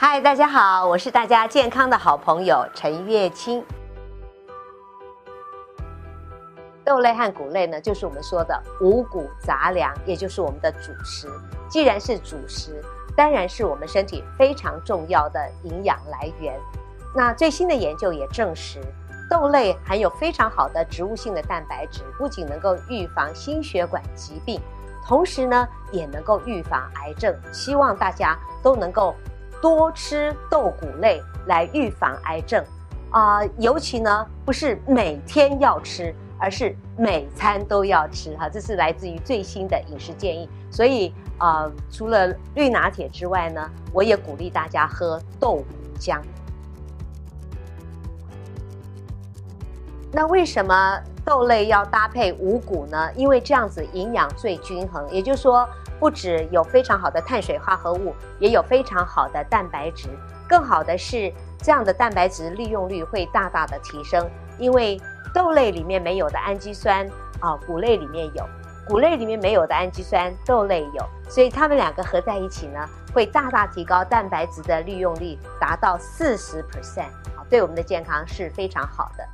嗨，大家好，我是大家健康的好朋友陈月清。豆类和谷类呢，就是我们说的五谷杂粮，也就是我们的主食。既然是主食，当然是我们身体非常重要的营养来源。那最新的研究也证实，豆类含有非常好的植物性的蛋白质，不仅能够预防心血管疾病，同时呢，也能够预防癌症。希望大家都能够多吃豆谷类来预防癌症啊，尤其呢，不是每天要吃。而是每餐都要吃哈，这是来自于最新的饮食建议。所以呃，除了绿拿铁之外呢，我也鼓励大家喝豆浆。那为什么豆类要搭配五谷呢？因为这样子营养最均衡，也就是说，不止有非常好的碳水化合物，也有非常好的蛋白质。更好的是，这样的蛋白质利用率会大大的提升，因为。豆类里面没有的氨基酸啊，谷类里面有；谷类里面没有的氨基酸，豆类有。所以它们两个合在一起呢，会大大提高蛋白质的利用率，达到四十 percent，啊，对我们的健康是非常好的。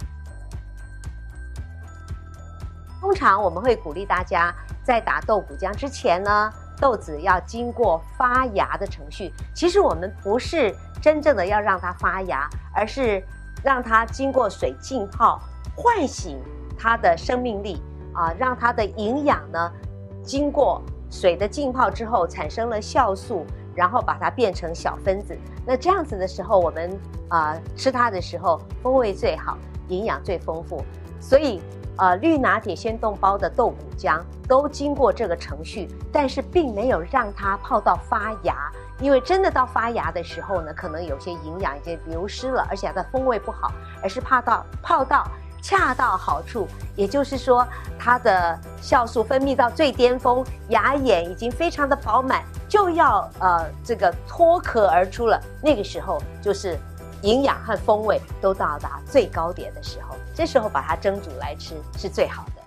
通常我们会鼓励大家在打豆谷浆之前呢，豆子要经过发芽的程序。其实我们不是真正的要让它发芽，而是让它经过水浸泡。唤醒它的生命力啊，让它的营养呢，经过水的浸泡之后产生了酵素，然后把它变成小分子。那这样子的时候，我们啊吃它的时候风味最好，营养最丰富。所以呃，绿拿铁鲜冻包的豆谷浆都经过这个程序，但是并没有让它泡到发芽，因为真的到发芽的时候呢，可能有些营养已经流失了，而且它的风味不好，而是怕到泡到。恰到好处，也就是说，它的酵素分泌到最巅峰，牙眼已经非常的饱满，就要呃这个脱壳而出了。那个时候就是营养和风味都到达最高点的时候，这时候把它蒸煮来吃是最好的。